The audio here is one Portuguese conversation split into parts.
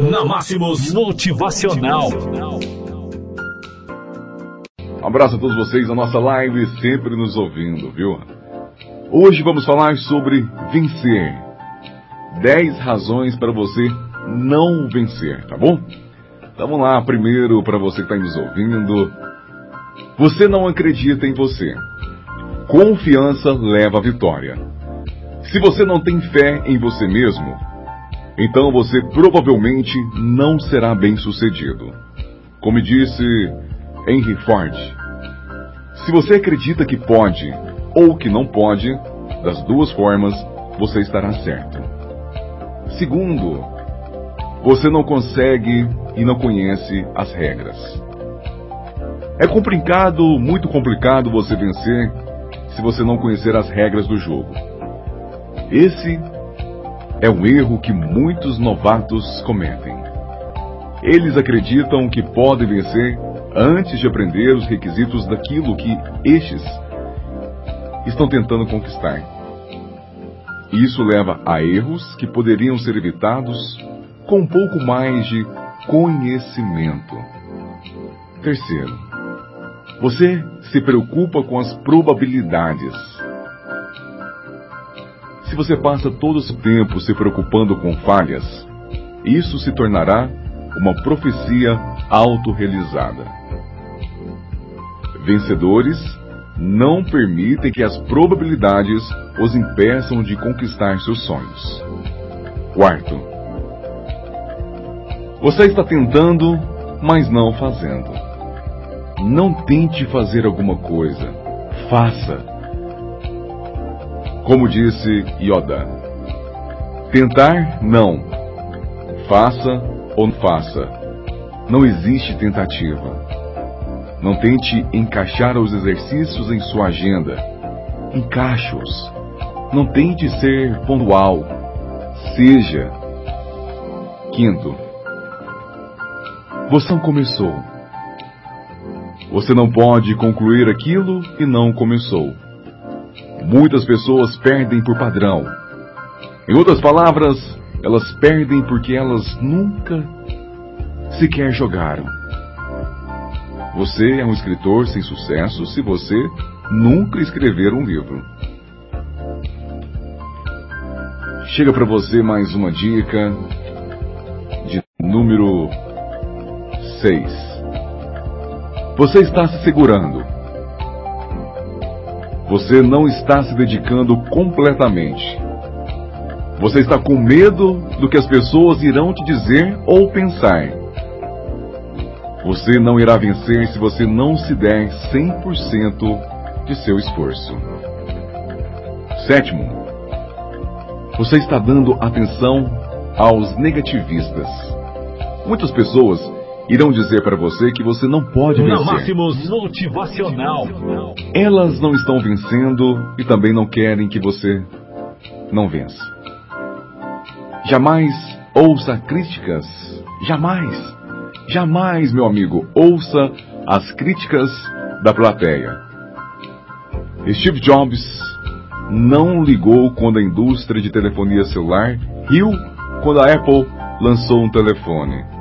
Na Máximos Motivacional. Um abraço a todos vocês na nossa live, sempre nos ouvindo, viu? Hoje vamos falar sobre vencer. 10 razões para você não vencer, tá bom? Então vamos lá, primeiro para você que está nos ouvindo. Você não acredita em você. Confiança leva à vitória. Se você não tem fé em você mesmo, então você provavelmente não será bem sucedido. Como disse Henry Ford, se você acredita que pode ou que não pode, das duas formas você estará certo. Segundo, você não consegue e não conhece as regras. É complicado, muito complicado você vencer se você não conhecer as regras do jogo. Esse é um erro que muitos novatos cometem. Eles acreditam que podem vencer antes de aprender os requisitos daquilo que estes estão tentando conquistar. Isso leva a erros que poderiam ser evitados com um pouco mais de conhecimento. Terceiro, você se preocupa com as probabilidades. Se você passa todo o seu tempo se preocupando com falhas, isso se tornará uma profecia autorrealizada. Vencedores não permitem que as probabilidades os impeçam de conquistar seus sonhos. Quarto, você está tentando, mas não fazendo. Não tente fazer alguma coisa. Faça. Como disse Yoda. Tentar, não. Faça ou não faça. Não existe tentativa. Não tente encaixar os exercícios em sua agenda. Encaixe-os. Não tente ser pontual. Seja. Quinto, você não começou. Você não pode concluir aquilo que não começou. Muitas pessoas perdem por padrão. Em outras palavras, elas perdem porque elas nunca sequer jogaram. Você é um escritor sem sucesso se você nunca escrever um livro. Chega para você mais uma dica de número 6. Você está se segurando. Você não está se dedicando completamente. Você está com medo do que as pessoas irão te dizer ou pensar. Você não irá vencer se você não se der 100% de seu esforço. Sétimo, você está dando atenção aos negativistas. Muitas pessoas irão dizer para você que você não pode Na vencer. Máximos Motivacional. Elas não estão vencendo e também não querem que você não vença. Jamais ouça críticas. Jamais. Jamais, meu amigo, ouça as críticas da plateia. Steve Jobs não ligou quando a indústria de telefonia celular riu quando a Apple lançou um telefone.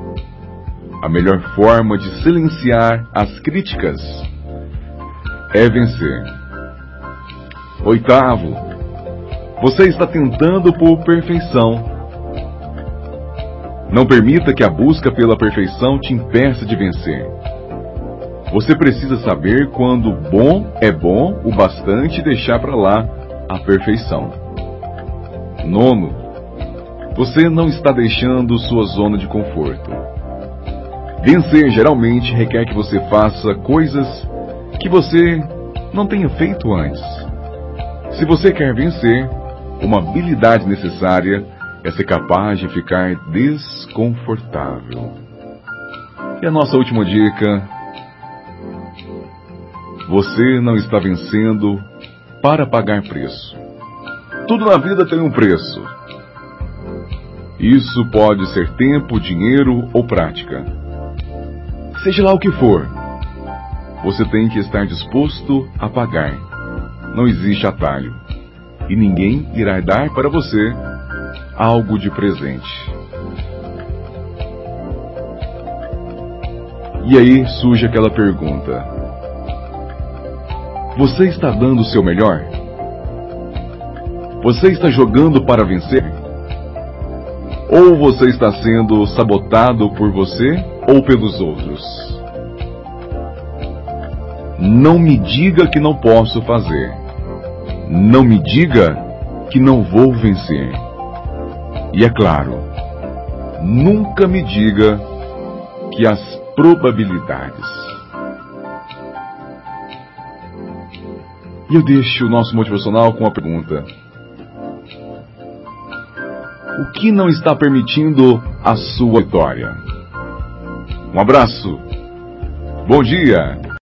A melhor forma de silenciar as críticas é vencer. Oitavo, você está tentando por perfeição. Não permita que a busca pela perfeição te impeça de vencer. Você precisa saber quando bom é bom o bastante e deixar para lá a perfeição. Nono, você não está deixando sua zona de conforto. Vencer geralmente requer que você faça coisas que você não tenha feito antes. Se você quer vencer, uma habilidade necessária é ser capaz de ficar desconfortável. E a nossa última dica: você não está vencendo para pagar preço. Tudo na vida tem um preço. Isso pode ser tempo, dinheiro ou prática. Seja lá o que for, você tem que estar disposto a pagar. Não existe atalho. E ninguém irá dar para você algo de presente. E aí surge aquela pergunta: Você está dando o seu melhor? Você está jogando para vencer? Ou você está sendo sabotado por você ou pelos outros? Não me diga que não posso fazer. Não me diga que não vou vencer. E é claro, nunca me diga que as probabilidades. E eu deixo o nosso motivacional com a pergunta: O que não está permitindo a sua vitória? Um abraço. Bom dia.